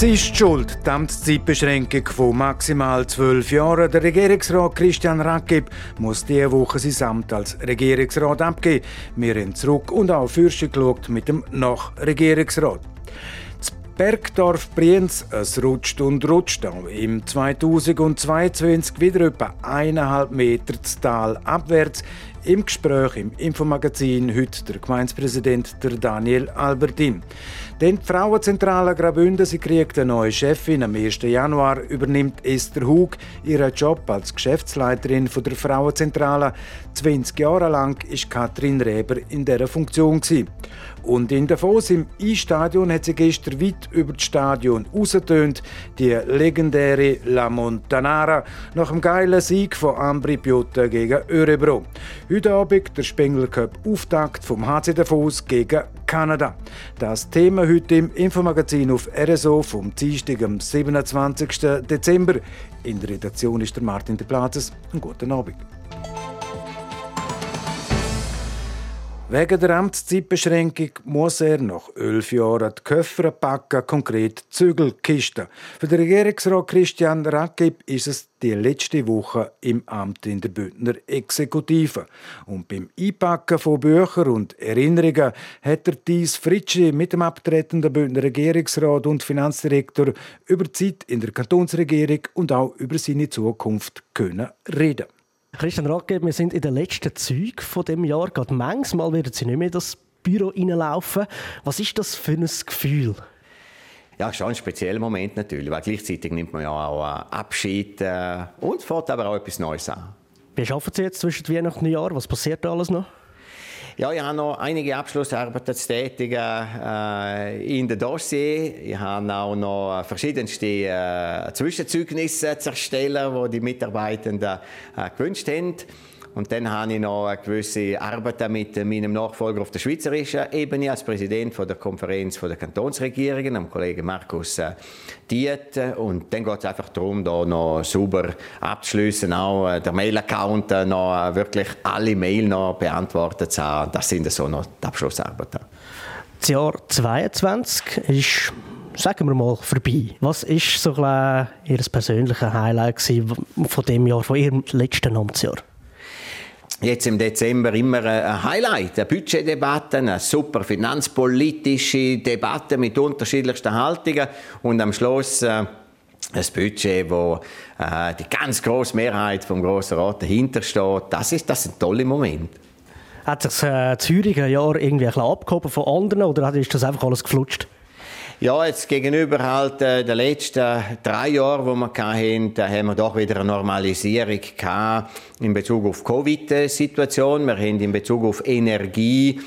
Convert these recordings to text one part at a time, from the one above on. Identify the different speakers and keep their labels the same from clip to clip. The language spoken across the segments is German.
Speaker 1: Sie ist schuld, die Amtszeitbeschränkung von maximal zwölf Jahren. Der Regierungsrat Christian Rakib muss diese Woche sein Amt als Regierungsrat abgeben. Wir haben zurück und auch Fürste geschaut mit dem Nachregierungsrat. Das Bergdorf Brienz, es rutscht und rutscht auch im 2022 wieder etwa eineinhalb Meter das Tal abwärts. Im Gespräch im Infomagazin heute der Gemeindepräsident der Daniel Albertin. Denn die Frauenzentrale Graubünden sie kriegt eine neue Chefin. Am 1. Januar übernimmt Esther Hug ihren Job als Geschäftsleiterin der Frauenzentrale. 20 Jahre lang ist Katrin Reber in dieser Funktion. Und in Davos im I-Stadion hat sie gestern weit über das Stadion rausgetönt, die legendäre La Montanara, nach dem geilen Sieg von Ambri Piotta gegen Örebro. Heute Abend der Spengler Cup Auftakt vom HC Davos gegen Kanada. Das Thema heute im Infomagazin auf RSO vom Dienstag am 27. Dezember. In der Redaktion ist der Martin de Platzes. Einen guten Abend. Wegen der Amtszeitbeschränkung muss er nach elf Jahren die Köffer packen, konkret Zügelkisten. Für den Regierungsrat Christian Rakib ist es die letzte Woche im Amt in der Bündner Exekutive. Und beim Einpacken von Büchern und Erinnerungen hat er Thies Fritschi mit dem abtretenden Bündner Regierungsrat und Finanzdirektor über die Zeit in der Kantonsregierung und auch über seine Zukunft können reden.
Speaker 2: Christian Rackeb, wir sind in den letzten Zügen von dem Jahr. Gerade manchmal werden Sie nicht mehr in das Büro reinlaufen. Was ist das für ein Gefühl?
Speaker 3: Ja, schon ein spezieller Moment natürlich, weil gleichzeitig nimmt man ja auch Abschied äh, und fährt aber auch etwas Neues an.
Speaker 2: Wie arbeiten Sie jetzt zwischen Weihnachten und Jahr? Was passiert da alles noch?
Speaker 3: Ja, ich habe noch einige Abschlussarbeiten zu tätigen äh, in dem Dossier. Ich habe auch noch verschiedenste äh, Zwischenzeugnisse zu erstellen, die die Mitarbeitenden äh, gewünscht haben. Und dann habe ich noch eine gewisse Arbeit mit meinem Nachfolger auf der schweizerischen Ebene als Präsident von der Konferenz der Kantonsregierungen, dem Kollegen Markus äh, Diet. Und dann geht es einfach darum, da noch sauber abzuschließen, auch äh, der Mail-Account äh, noch wirklich alle Mail noch beantwortet zu haben. Das sind so noch die Abschlussarbeiten.
Speaker 2: Das Jahr 2022 ist sagen wir mal, vorbei. Was ist so ein Ihr persönliches Highlight von dem Jahr, von Ihrem letzten Amtsjahr?
Speaker 3: Jetzt im Dezember immer ein Highlight, eine Budgetdebatte, eine super finanzpolitische Debatte mit unterschiedlichsten Haltungen und am Schluss äh, ein Budget, wo äh, die ganz große Mehrheit vom Grossen Rat dahinter steht. Das ist das ein toller Moment.
Speaker 2: Hat sich das äh, Züricher Jahr irgendwie ein bisschen abgehoben von anderen oder ist das einfach alles geflutscht?
Speaker 3: Ja, jetzt gegenüber halt äh, den letzten drei Jahren, wo wir hatten, da haben wir doch wieder eine Normalisierung gehabt in Bezug auf die Covid-Situation. Wir haben in Bezug auf Energie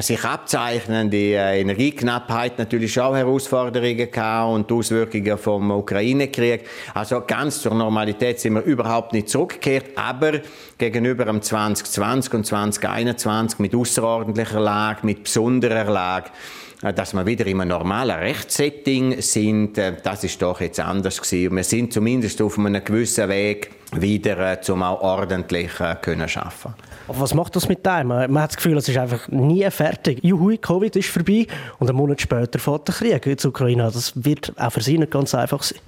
Speaker 3: sich abzeichnende äh, Energieknappheit natürlich auch Herausforderungen gehabt und Auswirkungen vom Ukraine-Krieg. Also ganz zur Normalität sind wir überhaupt nicht zurückgekehrt, aber gegenüber dem 2020 und 2021 mit außerordentlicher Lage, mit besonderer Lage, äh, dass wir wieder in einem normalen Rechtssetting sind, äh, das ist doch jetzt anders gewesen. Wir sind zumindest auf einem gewissen Weg wieder, äh, zum auch ordentlich können schaffen.
Speaker 2: Was macht das mit einem? Man hat das Gefühl, es ist einfach nie fertig. Juhu, Covid ist vorbei und einen Monat später fährt der Krieg in der Ukraine. Das wird auch für Sie nicht ganz einfach sein.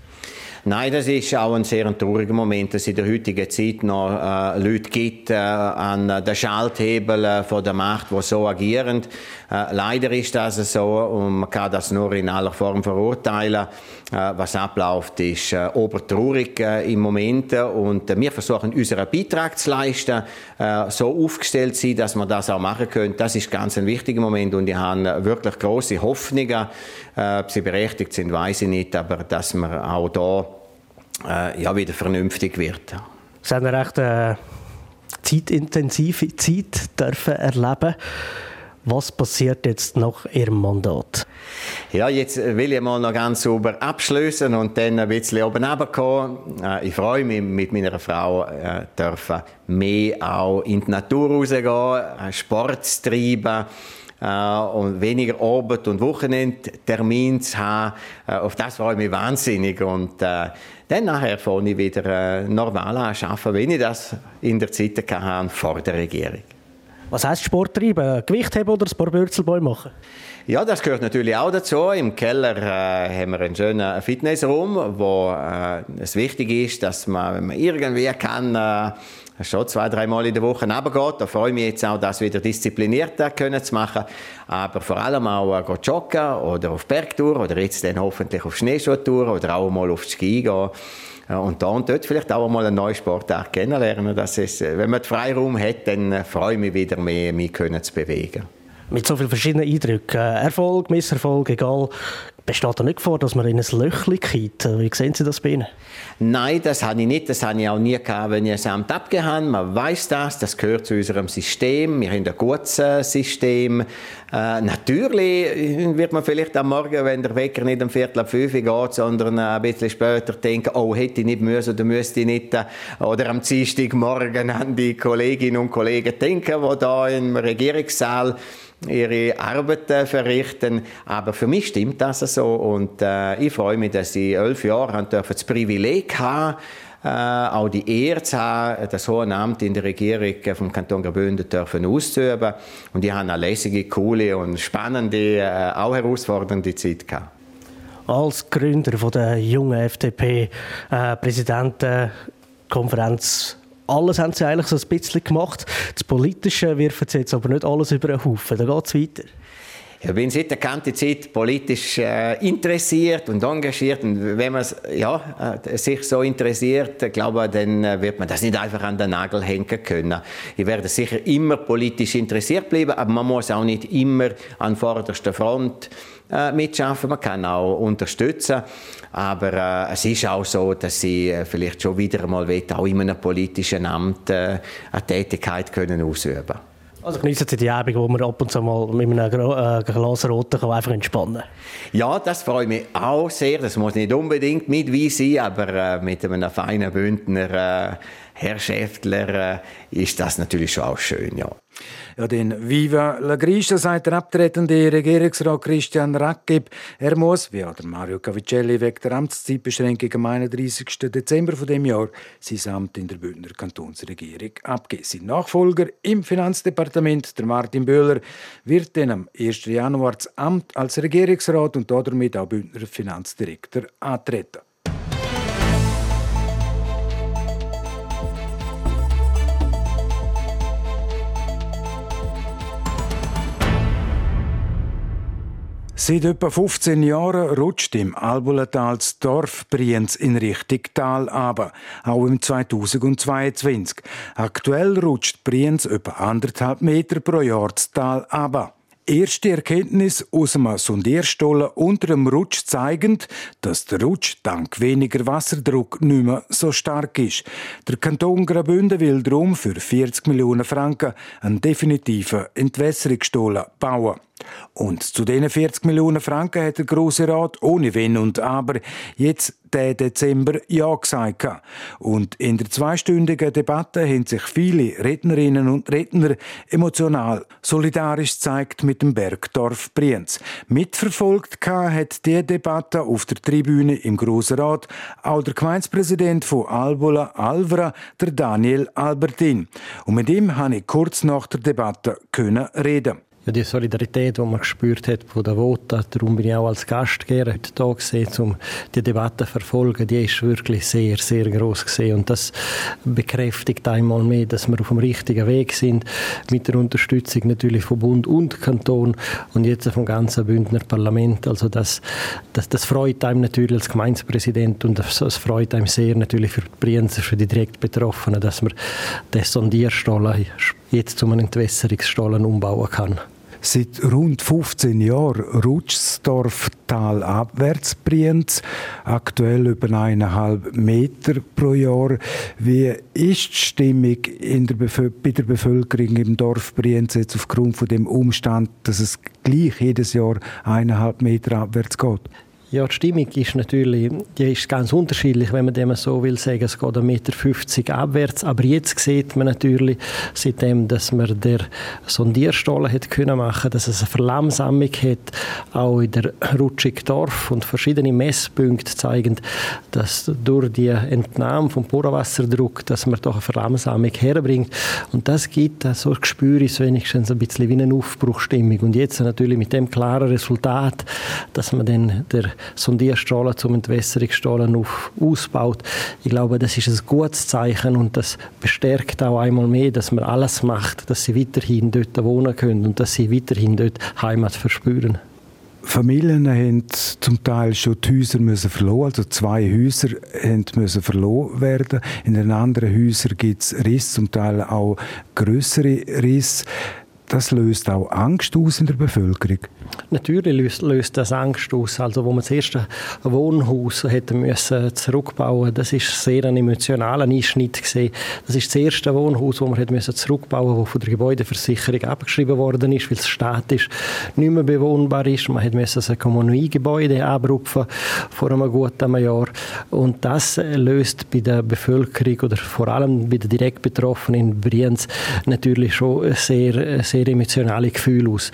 Speaker 3: Nein, das ist auch ein sehr trauriger Moment, dass es in der heutigen Zeit noch äh, Leute gibt äh, an den Schalthebel äh, von der Macht, die so agieren. Äh, leider ist das so und man kann das nur in aller Form verurteilen. Äh, was abläuft, ist äh, obertraurig im Moment und wir versuchen unseren Beitrag zu leisten, so aufgestellt zu sein, dass wir das auch machen können. Das ist ganz ein wichtiger Moment und ich habe wirklich große Hoffnungen. Ob sie berechtigt sind, weiß ich nicht, aber dass man auch da ja, wieder vernünftig wird.
Speaker 2: Sie haben eine recht äh, zeitintensive Zeit dürfen erleben was passiert jetzt nach Ihrem Mandat?
Speaker 3: Ja, jetzt will ich mal noch ganz sauber abschließen und dann ein bisschen oben runterkommen. Äh, ich freue mich, mit meiner Frau äh, dürfen mehr auch in die Natur rausgehen, äh, Sport zu treiben. äh, und weniger Arbeit und Wochenendtermin zu haben, auf das freue ich mich wahnsinnig. Und äh, dann nachher fange ich wieder normal an arbeiten, wenn ich das in der Zeit hatte vor der Regierung.
Speaker 2: Was heisst Sport treiben? Gewicht haben oder ein paar Bürzelbäume machen?
Speaker 3: Ja, das gehört natürlich auch dazu. Im Keller äh, haben wir einen schönen Fitnessraum, wo äh, es wichtig ist, dass man, wenn man irgendwie kann, äh, schon zwei, dreimal in der Woche runtergeht. Da freue ich mich jetzt auch, das wieder disziplinierter können zu machen. Aber vor allem auch äh, joggen oder auf Bergtour oder jetzt dann hoffentlich auf Schneeschuhtour oder auch mal auf Ski gehen. Und da und dort vielleicht auch mal einen neuen Sportart kennenlernen. Das ist, äh, wenn man den Freiraum hat, dann äh, freue ich mich wieder mehr, mich können zu bewegen.
Speaker 2: Mit so vielen verschiedenen Eindrücken, Erfolg, Misserfolg, egal, Besteht da nicht vor, dass man in ein Löchchen geht? Wie sehen Sie das bei Ihnen?
Speaker 3: Nein, das habe ich nicht. Das habe ich auch nie gehabt, wenn ich ein Amt abgegeben habe. Man weiß das. Das gehört zu unserem System. Wir haben ein gutes System. Äh, natürlich wird man vielleicht am Morgen, wenn der Wecker nicht um Viertel ab fünf geht, sondern ein bisschen später denken, oh, hätte ich nicht müssen oder müsste ich nicht. Äh, oder am Dienstagmorgen an die Kolleginnen und Kollegen denken, die da im Regierungssaal ihre Arbeit äh, verrichten. Aber für mich stimmt das so und äh, ich freue mich, dass ich elf Jahre das Privileg habe, äh, auch die Ehre zu haben, das hohe Amt in der Regierung vom Kanton Graubünden dürfen auszuüben. Und ich habe eine lässige, coole und spannende, äh, auch herausfordernde Zeit gehabt.
Speaker 2: Als Gründer von der jungen FDP-Präsidentenkonferenz äh, alles haben sie eigentlich so ein bisschen gemacht. Das Politische wirfen sie jetzt aber nicht alles über den Haufen. Da geht es weiter.
Speaker 3: Ich bin seit der ganzen Zeit politisch äh, interessiert und engagiert. Und wenn man ja, äh, sich so interessiert, glaube dann äh, wird man das nicht einfach an den Nagel hängen können. Ich werde sicher immer politisch interessiert bleiben, aber man muss auch nicht immer an vorderster Front äh, mitschaffen. Man kann auch unterstützen. Aber äh, es ist auch so, dass äh, vielleicht schon wieder einmal auch in einem politischen Amt äh, eine Tätigkeit können ausüben können.
Speaker 2: Also genießen Sie die Abend, wo man ab und zu mal mit einem äh, Glas Roten einfach entspannen kann?
Speaker 3: Ja, das freut mich auch sehr. Das muss nicht unbedingt mit Wein sein, aber äh, mit einem feinen Bündner äh, Herr Schäftler äh, ist das natürlich schon auch schön, ja.
Speaker 1: Ja, den Viva la Griscia sagt der abtretende Regierungsrat Christian Rackeb. Er muss, wie auch der Mario Cavicelli, wegen der Amtszeitbeschränkung am 31. Dezember von dem Jahr sein Amt in der Bündner Kantonsregierung abgeben. Sein Nachfolger im Finanzdepartement, der Martin Böhler, wird dann am 1. Januar das Amt als Regierungsrat und damit auch Bündner Finanzdirektor antreten. Seit etwa 15 Jahren rutscht im Albulatal das Dorf Brienz in Richtung Tal aber, auch im 2022. Aktuell rutscht Brienz etwa anderthalb Meter pro Jahr das Tal aber. Erste Erkenntnis aus einem Sondierstollen unter dem Rutsch zeigend, dass der Rutsch dank weniger Wasserdruck nicht mehr so stark ist. Der Kanton Graubünden will darum für 40 Millionen Franken einen definitiven Entwässerungsstollen bauen. Und zu diesen 40 Millionen Franken hat der Grosse Rat ohne Wenn und Aber jetzt den Dezember Ja gesagt. Und in der zweistündigen Debatte haben sich viele Rednerinnen und Redner emotional solidarisch gezeigt mit dem Bergdorf Brienz. Mitverfolgt hat die Debatte auf der Tribüne im Grossen Rat auch der Gemeindepräsident von Albola Alvra, der Daniel Albertin. Und mit ihm konnte ich kurz nach der Debatte reden
Speaker 4: ja, die Solidarität, die man gespürt hat von der Vota, darum bin ich auch als Gastgeber heute da gewesen, um die Debatte zu verfolgen, die ist wirklich sehr, sehr groß gesehen und das bekräftigt einmal mehr, dass wir auf dem richtigen Weg sind, mit der Unterstützung natürlich von Bund und Kanton und jetzt vom ganzen Bündner Parlament. Also das, das, das freut einem natürlich als Gemeindepräsident und das, das freut einem sehr natürlich für die Brienzer, für die direkt Betroffenen, dass man den Sondierstollen jetzt zu einem Entwässerungsstollen umbauen kann.
Speaker 1: Seit rund 15 Jahren rutscht das Dorf talabwärts Brienz, aktuell über eineinhalb Meter pro Jahr. Wie ist die Stimmung in der bei der Bevölkerung im Dorf Brienz jetzt aufgrund von dem Umstand, dass es gleich jedes Jahr eineinhalb Meter abwärts geht?
Speaker 4: Ja, die Stimmung ist natürlich die ist ganz unterschiedlich, wenn man dem so will sagen. Es geht 1,50 Meter abwärts. Aber jetzt sieht man natürlich, seitdem, dass man der Sondierstollen hat können machen, dass es eine Verlangsamung hat, auch in der Rutschigdorf und verschiedene Messpunkte zeigen, dass durch die Entnahme vom Bohrwasserdruck, dass man doch eine Verlangsamung herbringt. Und das gibt so ein Gespür, ist wenigstens ein bisschen wie eine Aufbruchstimmung. Und jetzt natürlich mit dem klaren Resultat, dass man dann der Sondierstrahlen zum Entwässerungsstrahlen auf, ausbaut. Ich glaube, das ist ein gutes Zeichen und das bestärkt auch einmal mehr, dass man alles macht, dass sie weiterhin dort wohnen können und dass sie weiterhin dort Heimat verspüren.
Speaker 1: Familien haben zum Teil schon die Häuser müssen verloren, also zwei Häuser müssen verloren werden. In den anderen Häusern gibt es Risse, zum Teil auch größere Risse das löst auch Angst aus in der Bevölkerung?
Speaker 4: Natürlich löst, löst das Angst aus. Also, wo man das erste Wohnhaus hätte müssen zurückbauen das ist sehr ein emotionaler Einschnitt gewesen. Das ist das erste Wohnhaus, das man hätte müssen zurückbauen, das von der Gebäudeversicherung abgeschrieben worden ist, weil es statisch nicht mehr bewohnbar ist. Man hätte müssen ein Kommuniegebäude abrupfen vor einem guten Jahr. Und das löst bei der Bevölkerung oder vor allem bei den direkt Betroffenen in Brienz natürlich schon sehr sehr emotionale Gefühle aus.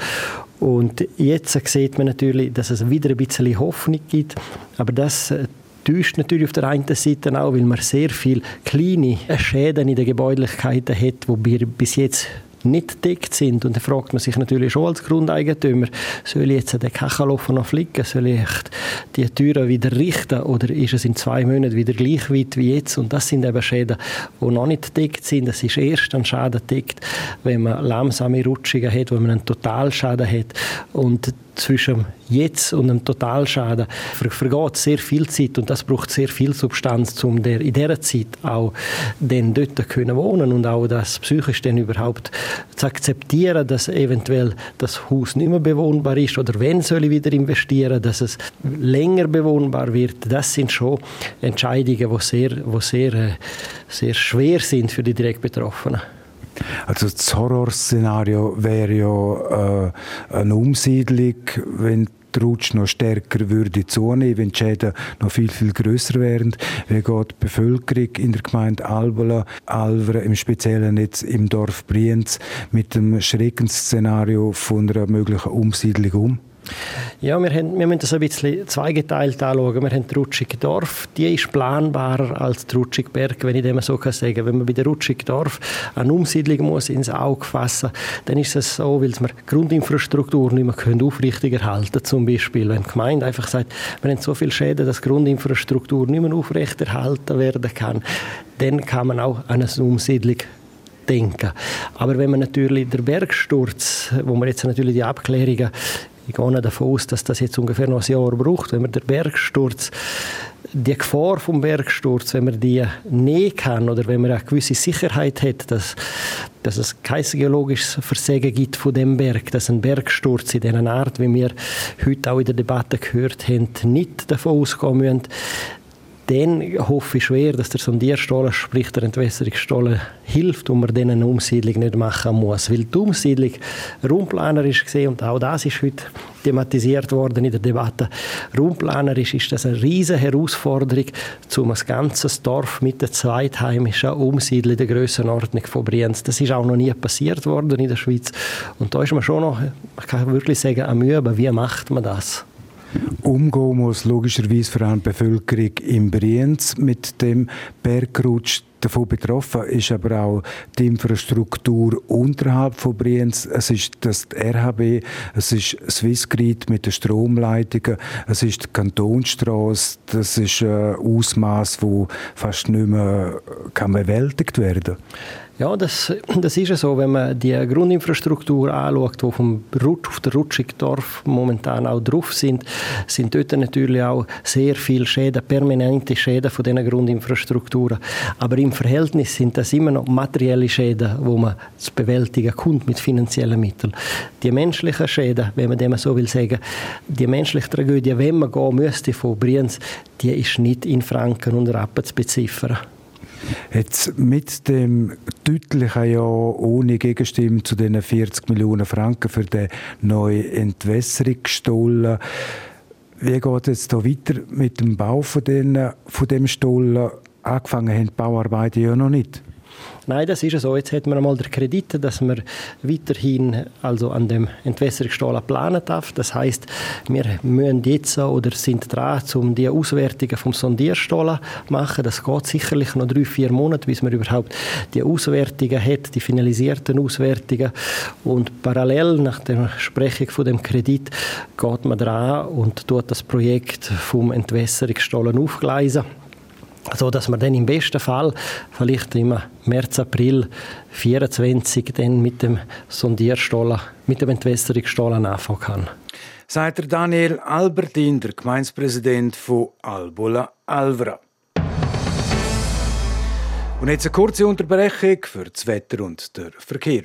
Speaker 4: Und jetzt sieht man natürlich, dass es wieder ein bisschen Hoffnung gibt, aber das äh, täuscht natürlich auf der einen Seite auch, weil man sehr viele kleine Schäden in den Gebäudlichkeiten hat, die bis jetzt nicht deckt sind. Und da fragt man sich natürlich schon als Grundeigentümer, soll ich jetzt den Kachelofen noch flicken? Soll ich die Türen wieder richten? Oder ist es in zwei Monaten wieder gleich weit wie jetzt? Und das sind eben Schäden, die noch nicht deckt sind. Das ist erst ein Schaden deckt, wenn man langsame Rutschungen hat, wenn man einen Totalschaden hat. Und zwischen jetzt und einem Totalschaden vergeht sehr viel Zeit und das braucht sehr viel Substanz, um der, in dieser Zeit auch dann dort können wohnen und auch das psychisch dann überhaupt zu akzeptieren, dass eventuell das Haus nicht mehr bewohnbar ist oder wenn soll ich wieder investieren, dass es länger bewohnbar wird. Das sind schon Entscheidungen, die sehr, die sehr, äh, sehr schwer sind für die direkt Betroffenen.
Speaker 1: Also das Horrorszenario wäre ja äh, eine Umsiedlung, wenn der Rutsch noch stärker würde zunehmen, wenn die Schäden noch viel, viel grösser wären. Wie geht die Bevölkerung in der Gemeinde Albola, Alvera, im Speziellen jetzt im Dorf Brienz, mit dem Schreckensszenario von einer möglichen Umsiedlung um?
Speaker 4: Ja, wir, haben, wir müssen das ein bisschen zweigeteilt anschauen. Wir haben die Rutschige Dorf, die ist planbarer als die Rutschige Berg, wenn ich dem so kann sagen. Wenn man bei der Rutschige Dorf eine Umsiedlung muss ins Auge fassen, dann ist es so, weil man Grundinfrastruktur nicht mehr können aufrichtig erhalten zum Beispiel. Wenn die Gemeinde einfach sagt, wir haben so viele Schäden, dass Grundinfrastruktur nicht mehr aufrechterhalten werden kann, dann kann man auch an eine Umsiedlung denken. Aber wenn man natürlich der Bergsturz, wo man jetzt natürlich die Abklärungen ich gehe davon aus, dass das jetzt ungefähr noch ein Jahr braucht, wenn man den Bergsturz die Gefahr vom Bergsturz, wenn man die nehmen kann oder wenn man eine gewisse Sicherheit hat, dass, dass es kein geologisches Versägen gibt von dem Berg, dass ein Bergsturz in dieser Art, wie wir heute auch in der Debatte gehört haben, nicht davon ausgehen müssen, dann hoffe ich schwer, dass der Sondierstollen, sprich der Entwässerungsstollen, hilft und man dann eine Umsiedlung nicht machen muss. Weil die Umsiedlung raumplanerisch gesehen, und auch das ist heute thematisiert worden in der Debatte, raumplanerisch ist das eine riesige Herausforderung, um ein ganzes Dorf mit der zweitheimischen Umsiedlung der Grössenordnung von Brienz. Das ist auch noch nie passiert worden in der Schweiz. Und da ist man schon noch, ich kann wirklich sagen, am Üben, wie macht man das?
Speaker 1: Umgehen muss logischerweise vor allem die Bevölkerung in Brienz mit dem Bergrutsch. Davon betroffen ist aber auch die Infrastruktur unterhalb von Brienz. Es ist das RHB, es ist Swissgrid mit den Stromleitungen, es ist die Kantonstrasse. Das ist ein Ausmaß, das fast nicht mehr bewältigt werden kann.
Speaker 4: Ja, das, das ist so, wenn man die Grundinfrastruktur anschaut, die vom Rutsch, auf der Rutschigdorf momentan auch drauf sind, sind dort natürlich auch sehr viele Schäden, permanente Schäden von diesen Grundinfrastrukturen. Aber im Verhältnis sind das immer noch materielle Schäden, wo man zu bewältigen kommt mit finanziellen Mitteln. Die menschlichen Schäden, wenn man dem so will sagen, die menschliche Tragödie, wenn man gehen müsste von Brienz, die ist nicht in Franken und Rappen zu beziffern.
Speaker 1: Jetzt mit dem deutlichen Ja ohne Gegenstimme zu den 40 Millionen Franken für den neuen Entwässerungsstollen Wie geht es hier weiter mit dem Bau von, den, von dem Stollen? Angefangen haben die Bauarbeiten ja noch nicht.
Speaker 4: Nein, das ist so. Jetzt hat man einmal den Kredit, dass man weiterhin also an dem Entwässerungsstollen planen darf. Das heißt, wir müssen jetzt oder sind dran, um die Auswertungen vom Sondierstollen zu machen. Das geht sicherlich noch drei, vier Monate, bis man überhaupt die Auswertungen hat, die finalisierten Auswertungen. Und parallel nach der Sprechung von dem Kredit geht man dran und tut das Projekt vom Entwässerungsstollen aufgleisen so dass man dann im besten Fall vielleicht im März, April 24 dann mit dem Sondierstollen, mit dem Entwässerungsstollen anfangen kann.
Speaker 1: Sagt Daniel Albertin, der Gemeinspräsident von Albola Alvra. Und jetzt eine kurze Unterbrechung für das Wetter und den Verkehr.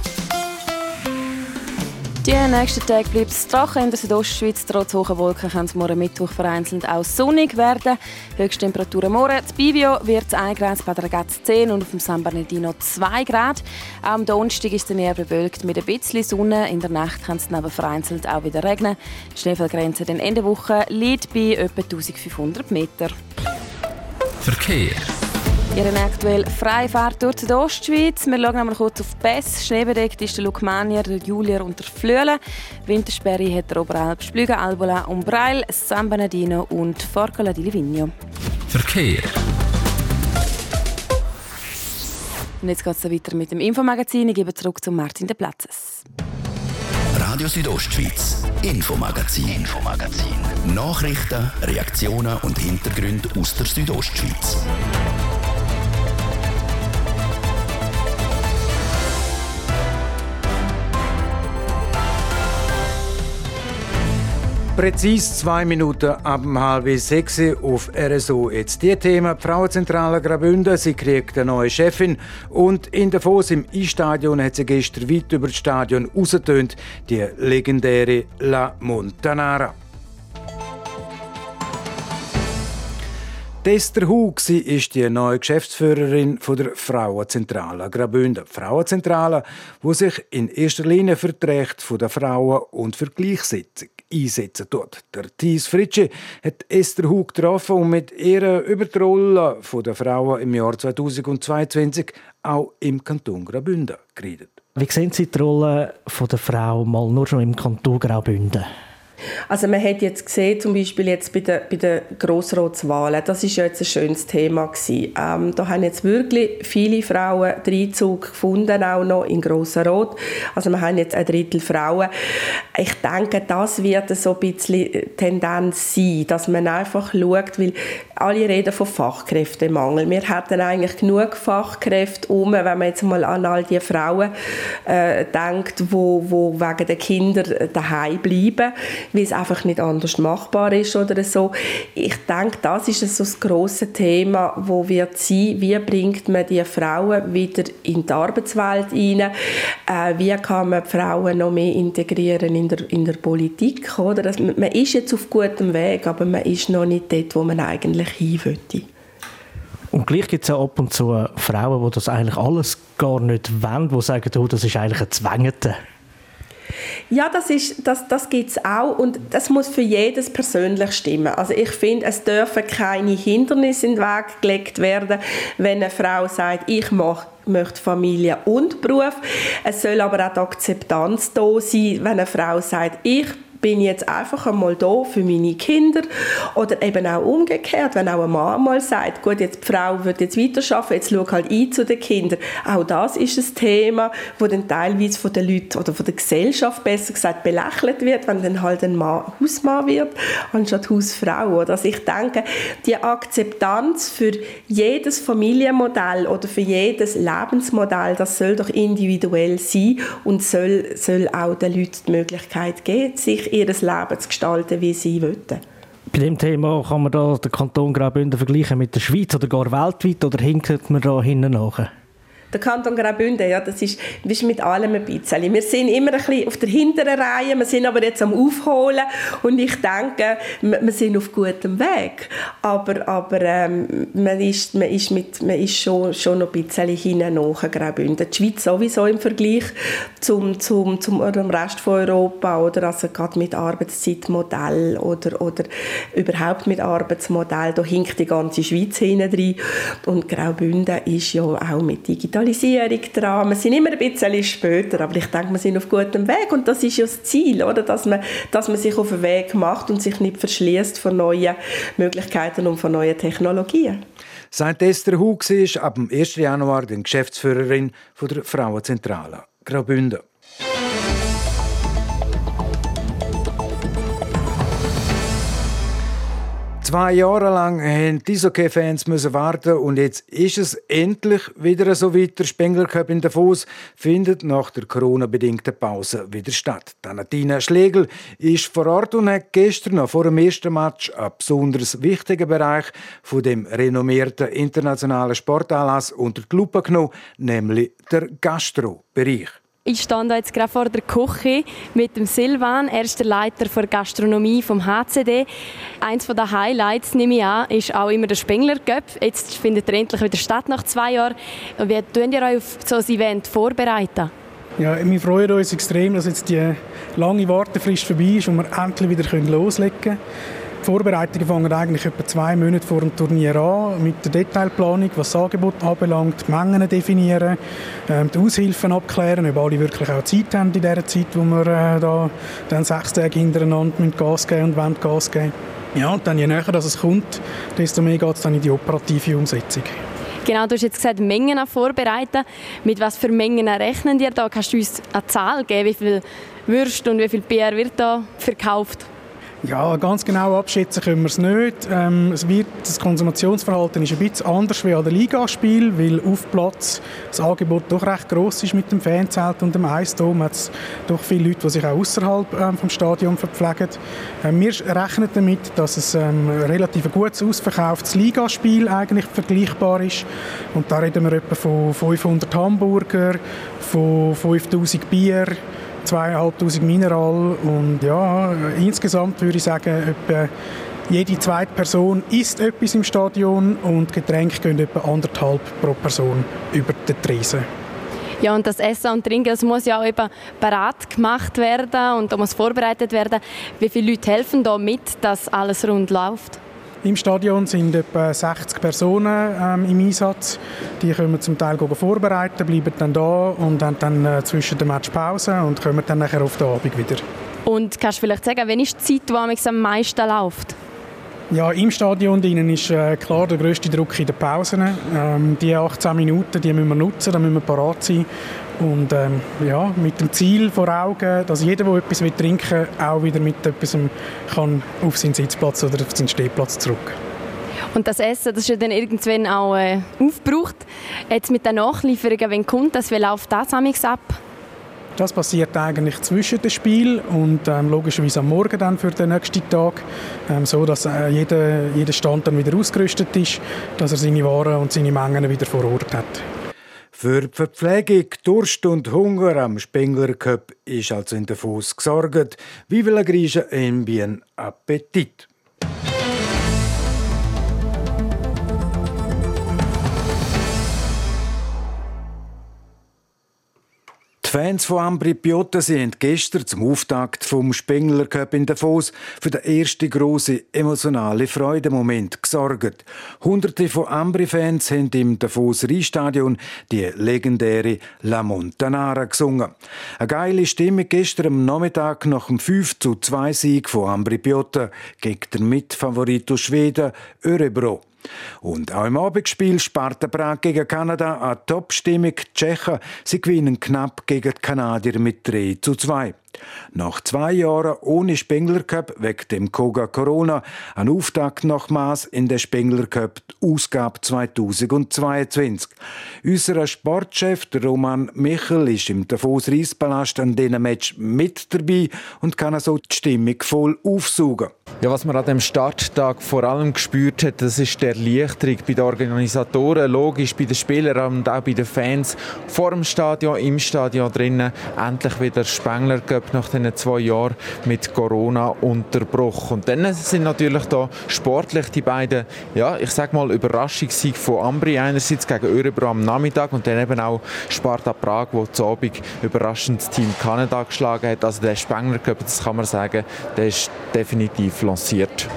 Speaker 5: Die nächsten Tage bleibt es trocken in der Südostschweiz. Trotz hoher Wolken kann es morgen Mittwoch vereinzelt auch sonnig werden. Höchsttemperaturen morgen. Das Bivio wird es 1 Grad, bei der Ragaz 10 und auf dem San Bernardino 2 Grad. Auch am Donnerstag ist es eher bewölkt mit ein bisschen Sonne. In der Nacht kann es neben vereinzelt auch wieder regnen. Die Schneefallgrenze in Ende Woche liegt bei etwa 1500 Meter.
Speaker 6: Verkehr.
Speaker 5: Ihre aktuell Freifahrt durch die Ostschweiz. Wir schauen einmal kurz auf die Bess. Schneebedeckt ist der Lukmanier, der Julier und der Flöhle. Wintersperre hat der Oberalp, Splüge, Albola, Umbreil, San Bernardino und Forcola di Livigno.
Speaker 6: Verkehr.
Speaker 5: Und jetzt geht es weiter mit dem Infomagazin. Ich gebe zurück zu Martin de Platzes.
Speaker 6: Radio Südostschweiz, Infomagazin, Infomagazin. Nachrichten, Reaktionen und Hintergründe aus der Südostschweiz.
Speaker 1: Präzis zwei Minuten ab halb sechs auf RSO. Jetzt die Themen. Die Frauenzentrale Graubünden, sie kriegt eine neue Chefin. Und in Davos im E-Stadion hat sie gestern weit über das Stadion rausgetönt, die legendäre La Montanara. Esther Hug, sie ist die neue Geschäftsführerin der Frauenzentrale Graubünden. Frauenzentrale, die sich in erster Linie für die Rechte der Frauen und für Gleichsetzung einsetzen tut. Der Thies Fritsche hat Esther Hug getroffen und mit ihr über die Rolle der Frauen im Jahr 2022 auch im Kanton Graubünden geredet.
Speaker 2: Wie sehen Sie die Rolle der Frau mal nur schon im Kanton Graubünden?
Speaker 7: Also man hat jetzt gesehen, zum Beispiel jetzt bei den, bei den Grossratswahlen, das ist ja jetzt ein schönes Thema gewesen. Ähm, da haben jetzt wirklich viele Frauen Einzug gefunden, auch noch in Grossen Rot. Also wir haben jetzt ein Drittel Frauen. Ich denke, das wird so ein bisschen Tendenz sein, dass man einfach schaut, weil alle reden von Fachkräftemangel. Wir hätten eigentlich genug Fachkräfte um, wenn man jetzt mal an all die Frauen äh, denkt, wo, wo wegen der Kinder daheim bleiben weil es einfach nicht anders machbar ist oder so. Ich denke, das ist so das große Thema, wo wird sein, wie bringt man die Frauen wieder in die Arbeitswelt rein, äh, wie kann man die Frauen noch mehr integrieren in der, in der Politik, oder? Das, man ist jetzt auf gutem Weg, aber man ist noch nicht dort, wo man eigentlich hin möchte.
Speaker 2: Und gleich gibt es ja ab und zu Frauen, die das eigentlich alles gar nicht wollen, die sagen, oh, das ist eigentlich ein Zwängete.
Speaker 7: Ja, das, das, das gibt es auch und das muss für jedes persönlich stimmen. Also ich finde, es dürfen keine Hindernisse in den Weg gelegt werden, wenn eine Frau sagt, ich mache möchte Familie und Beruf. Es soll aber auch die Akzeptanz da sein, wenn eine Frau sagt, ich bin ich jetzt einfach einmal da für meine Kinder oder eben auch umgekehrt, wenn auch ein Mann mal sagt, gut, jetzt die Frau wird jetzt weiterarbeiten, jetzt schau halt ein zu den Kindern. Auch das ist ein Thema, wo dann teilweise von den Leuten oder von der Gesellschaft besser gesagt belächelt wird, wenn dann halt ein Mann Hausmann wird anstatt Hausfrau. Oder? Also ich denke, die Akzeptanz für jedes Familienmodell oder für jedes Lebensmodell, das soll doch individuell sein und soll, soll auch den Leuten die Möglichkeit geben, sich ihr Leben zu gestalten, wie sie wollen.
Speaker 2: Bei dem Thema kann man da den Kanton Graubünden vergleichen mit der Schweiz oder gar weltweit oder hinkt man da hinten nach?
Speaker 7: Der Kanton Graubünden, ja, das ist, ist mit allem ein bisschen. Wir sind immer ein bisschen auf der hinteren Reihe, wir sind aber jetzt am Aufholen und ich denke, wir sind auf gutem Weg. Aber, aber ähm, man, ist, man, ist mit, man ist schon, schon noch ein bisschen hinten nach Graubünden. Die Schweiz sowieso im Vergleich zum, zum, zum, Rest von Europa oder also gerade mit Arbeitszeitmodell oder, oder überhaupt mit Arbeitsmodell, da hinkt die ganze Schweiz hinten drin und Graubünden ist ja auch mit Digitalisierung dran. Wir sind immer ein bisschen später, aber ich denke, wir sind auf gutem Weg und das ist ja das Ziel, oder? Dass, man, dass man sich auf den Weg macht und sich nicht verschließt von neuen Möglichkeiten und von neuen Technologien.
Speaker 1: Seit Esther Hug ist ab dem 1. Januar die Geschäftsführerin der Frauenzentrale Graubünden. Zwei Jahre lang mussten die Eishockey-Fans warten und jetzt ist es endlich wieder so weit. Der Spengler Cup in Davos findet nach der Corona-bedingten Pause wieder statt. Danatina Schlegel ist vor Ort und hat gestern noch vor dem ersten Match einen besonders wichtigen Bereich von dem renommierten internationalen Sportanlass unter die Lupe genommen, nämlich der Gastro-Bereich.
Speaker 8: Ich stand jetzt gerade vor der Küche mit dem Silvan, erster Leiter für Gastronomie vom HCD. Eins der Highlights, nehme ich an, ist auch immer der Spengler Cup. Jetzt findet er endlich wieder statt nach zwei Jahren. Wie tun ihr euch auf so ein Event vorbereiten?
Speaker 9: Ja, wir freuen uns extrem, dass jetzt die lange Wartefrist vorbei ist und wir endlich wieder loslegen können. Die Vorbereitungen fangen eigentlich etwa zwei Monate vor dem Turnier an, mit der Detailplanung, was das Angebot anbelangt, die Mengen definieren, ähm, die Aushilfen abklären, ob alle wirklich auch Zeit haben in der Zeit, wo wir äh, da dann sechs Tage hintereinander mit Gas geben und wollen Gas geben. Ja, und dann je näher dass es kommt, desto mehr geht es dann in die operative Umsetzung.
Speaker 8: Genau, du hast jetzt gesagt, Mengen vorbereiten. Mit was für Mengen rechnen ihr da? Kannst du uns eine Zahl geben, wie viel Würste und wie viel Bier wird da verkauft?
Speaker 9: Ja, ganz genau abschätzen können wir es nicht. Ähm, es wird, das Konsumationsverhalten ist ein bisschen anders wie an der Ligaspiel, weil auf Platz das Angebot doch recht groß ist mit dem Fanzelt und dem Eisdom. Es hat doch viele Leute, die sich auch außerhalb ähm, vom Stadion verpflegen. Ähm, wir rechnen damit, dass es ähm, ein relativ gutes ausverkauftes Ligaspiel eigentlich vergleichbar ist. Und da reden wir etwa von 500 Hamburger, von 5000 Bier, zweieinhalbtausend Mineral und ja, insgesamt würde ich sagen, etwa jede zweite Person isst etwas im Stadion und Getränke gehen etwa anderthalb pro Person über den Tresen.
Speaker 8: Ja, und das Essen und Trinken, das muss ja auch eben parat gemacht werden und da muss vorbereitet werden. Wie viele Leute helfen da mit, dass alles rund läuft?
Speaker 9: Im Stadion sind etwa 60 Personen ähm, im Einsatz. Die können zum Teil vorbereiten, bleiben dann da und haben dann äh, zwischen dem Match Pause und kommen dann nachher auf den Abend wieder.
Speaker 8: Und kannst du vielleicht sagen, wann ist die Zeit, die am meisten läuft?
Speaker 9: Ja, im Stadion drinnen ist äh, klar der grösste Druck in den Pausen. Ähm, die 18 Minuten die müssen wir nutzen, da müssen wir parat sein. Und ähm, ja, mit dem Ziel vor Augen, dass jeder, der etwas trinken will, auch wieder mit etwas kann auf seinen Sitzplatz oder auf seinen Stehplatz zurück.
Speaker 8: Und das Essen, das ist ja dann irgendwann auch äh, aufgebraucht. Jetzt mit den Nachlieferungen, wenn kommt das, wie läuft das ab?
Speaker 9: Das passiert eigentlich zwischen dem Spiel und ähm, logischerweise am Morgen dann für den nächsten Tag, ähm, so dass äh, jeder, jeder Stand dann wieder ausgerüstet ist, dass er seine Waren und seine Mengen wieder vor Ort hat.
Speaker 1: Für die Verpflegung, Durst und Hunger am Spengler Cup ist also in der Fuß gesorgt. Vive la Grieche en bien Appetit! Fans von Ambri Piotta sind gestern zum Auftakt vom Spengler Cup in Davos für den ersten grossen emotionalen Freudemoment gesorgt. Hunderte von Ambri-Fans haben im Davos Rheinstadion die legendäre La Montanara gesungen. Eine geile Stimme gestern am Nachmittag nach dem 5 zu 2 Sieg von Ambri Piotta gegen den Mitfavorit aus Schweden, Örebro. Und auch im Abendspiel Sparta Prag gegen Kanada eine Top-Stimmung. Die Tschechen sie gewinnen knapp gegen die Kanadier mit 3 zu 2. Nach zwei Jahren ohne Spengler Cup wegen dem Koga Corona ein Auftakt nochmals in der Spengler Cup Ausgabe 2022. Unser Sportchef Roman Michel ist im Davos Reispalast an diesem Match mit dabei und kann so die Stimmung voll aufsaugen.
Speaker 10: Ja, was man an dem Starttag vor allem gespürt hat, das ist der Erleichterung bei den Organisatoren, logisch bei den Spielern und auch bei den Fans vor dem Stadion, im Stadion drinnen. Endlich wieder Spengler Cup nach diesen zwei Jahren mit Corona unterbrochen. Und dann sind natürlich da sportlich die beiden, ja, ich sag mal Überraschungssieg von Ambri einerseits gegen Örebro am Nachmittag und dann eben auch Sparta Prag, wo zu Abend überraschend das Team Kanada geschlagen hat. Also der Spengler Cup, das kann man sagen, der ist definitiv lanciert.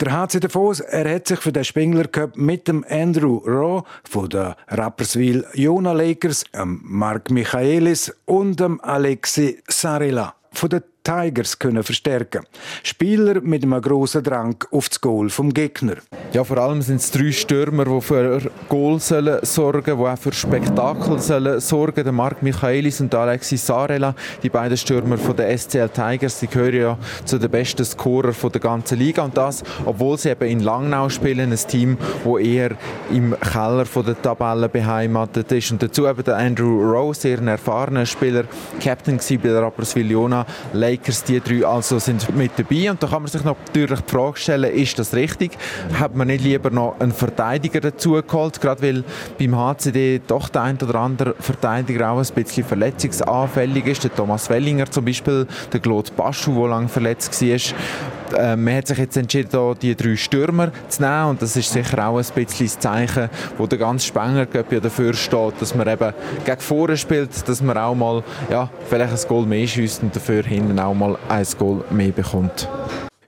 Speaker 1: Der HC Davos, er hat sich für den Spengler Cup mit dem Andrew Raw von der Rapperswil Jona Lakers, Mark Michaelis und dem Alexi Sarela von der Tigers können verstärken. Spieler mit einem grossen Drang auf das Goal vom Gegner.
Speaker 10: Ja, vor allem sind es drei Stürmer, die für Goal sollen sorgen, die auch für Spektakel sollen sorgen. Der Marc Michaelis und Alexis Sarela, die beiden Stürmer von der SCL Tigers, die gehören ja zu den besten Scorer der ganzen Liga und das, obwohl sie eben in Langnau spielen, ein Team, wo eher im Keller der Tabelle beheimatet ist. Und dazu eben der Andrew Rowe, sehr ein erfahrener Spieler, Captain bei der Rapperswil Jona, Lakers, die drei also sind mit dabei. Und da kann man sich natürlich die Frage stellen, ist das richtig? Hat man nicht lieber noch einen Verteidiger dazu geholt? Gerade weil beim HCD doch der ein oder andere Verteidiger auch ein bisschen verletzungsanfällig ist. Der Thomas Wellinger zum Beispiel, der Claude Baschu, der lange verletzt war. Äh, man hat sich jetzt entschieden, hier die drei Stürmer zu nehmen und das ist sicher auch ein bisschen das Zeichen, wo der ganze Spenger dafür steht, dass man eben gegen vorne spielt, dass man auch mal ja, vielleicht ein Goal mehr schießt und dafür hinten auch mal ein Goal mehr bekommt.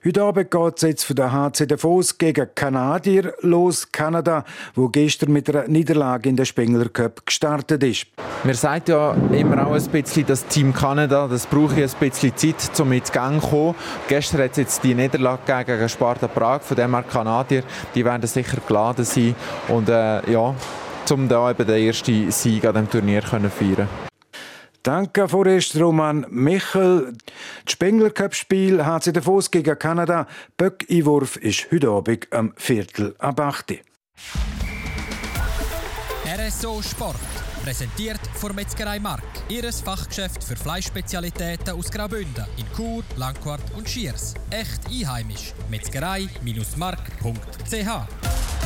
Speaker 1: Heute Abend geht es jetzt von der HC Davos gegen Kanadier los. Kanada, wo gestern mit einer Niederlage in der Spengler Cup gestartet ist.
Speaker 10: Man sagt ja immer auch ein bisschen, das Team Kanada, das brauche ich ein bisschen Zeit, um mit Gang zu kommen. Gestern hat es jetzt die Niederlage gegen Sparta Prag, von dem her Kanadier, die werden sicher geladen sein und äh, ja, um da eben den ersten Sieg an dem Turnier können feiern
Speaker 1: Danke vorerst Roman Michel. Das Spengler Cup Spiel HC Davos gegen Kanada. Böck-Einwurf ist heute Abend am Viertel ab 8.
Speaker 11: RSO Sport. Präsentiert von Metzgerei Mark. Ihres Fachgeschäft für Fleischspezialitäten aus Graubünden in Chur, Langquart und Schiers. Echt einheimisch. Metzgerei-mark.ch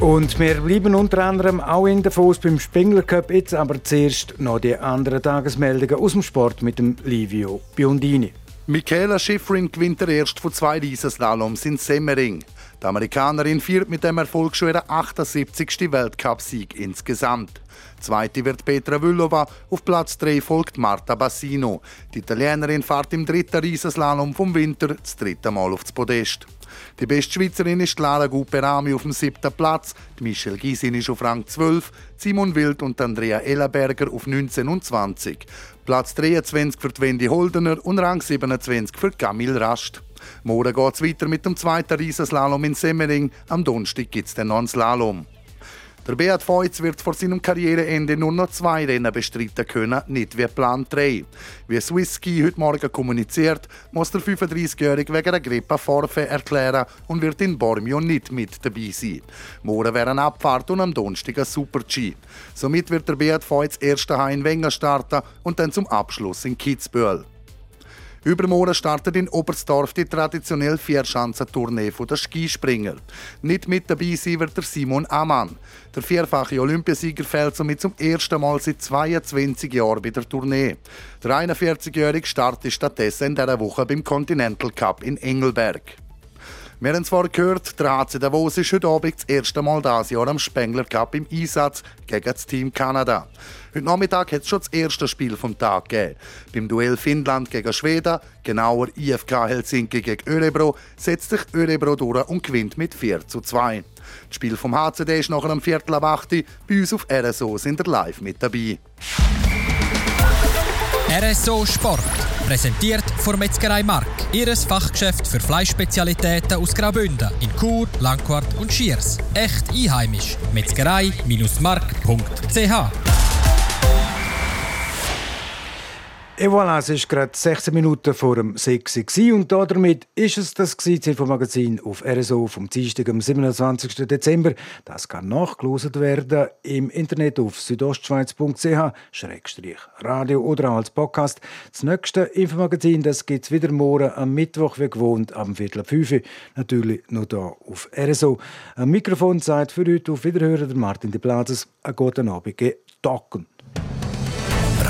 Speaker 1: und wir bleiben unter anderem auch in Davos beim Spengler Cup. Jetzt aber zuerst noch die anderen Tagesmeldungen aus dem Sport mit dem Livio Biondini.
Speaker 12: Michaela Schifrin gewinnt der erste von zwei Riesenslaloms in Semmering. Die Amerikanerin führt mit dem Erfolg schon ihren 78. Weltcupsieg insgesamt. Zweite wird Petra Villova, auf Platz 3 folgt Marta Bassino. Die Italienerin fährt im dritten Riesenslalom vom Winter das dritte Mal aufs Podest. Die beste Schweizerin ist Lara Guperami auf dem siebten Platz, Michelle Gysin ist auf Rang 12, Simon Wild und Andrea Ellerberger auf 19 und 20. Platz 23 für Wendy Holdener und Rang 27 für Camille Rast. Morgen geht es weiter mit dem zweiten Riesenslalom in Semmering. Am Donnerstag gibt es noch einen Slalom. Der Beat Feutz wird vor seinem Karriereende nur noch zwei Rennen bestreiten können, nicht wie geplant drei. Wie Swiss Ski heute Morgen kommuniziert, muss der 35-Jährige wegen einer Grippe Forfait erklären und wird in Bormio nicht mit dabei sein. Morgen wäre eine Abfahrt und am Donnerstag ein Super-G. Somit wird der Beat Feutz erst in Wenger starten und dann zum Abschluss in Kitzbühel. Übermorgen startet in Oberstdorf die traditionelle Vierschanzentournee der Skispringer. Nicht mit dabei sein wird der Simon Amann. Der vierfache Olympiasieger fällt somit zum ersten Mal seit 22 Jahren bei der Tournee. Der 41-jährige startet stattdessen in dieser Woche beim Continental Cup in Engelberg. Wir haben zwar gehört, der HC Davos ist heute Abend das erste Mal dieses Jahr am Spengler Cup im Einsatz gegen das Team Kanada. Heute Nachmittag hat es schon das erste Spiel vom Tag gegeben. Beim Duell Finnland gegen Schweden, genauer IFK Helsinki gegen Örebro, setzt sich Örebro durch und gewinnt mit 4 zu 2. Das Spiel vom HCD ist nachher am Viertel ab 8 Bei uns auf RSO sind wir live mit dabei.
Speaker 11: RSO Sport. Präsentiert von Metzgerei Mark. Ihres Fachgeschäft für Fleischspezialitäten aus Graubünden in Chur, Langquart und Schiers. Echt einheimisch. Metzgerei-mark.ch
Speaker 1: Et voilà, es ist gerade 16 Minuten vor dem 6 Uhr und damit ist es das Infomagazin auf RSO vom Dienstag, am 27. Dezember. Das kann nachgelost werden im Internet auf südostschweiz.ch-radio oder auch als Podcast. Das nächste Infomagazin, das gibt es wieder morgen am Mittwoch, wie gewohnt, am Viertel ab 5 Uhr. Natürlich nur hier auf RSO. Am Mikrofon sagt für heute auf Wiederhören Martin de Plazes. Einen guten Abend. Docken.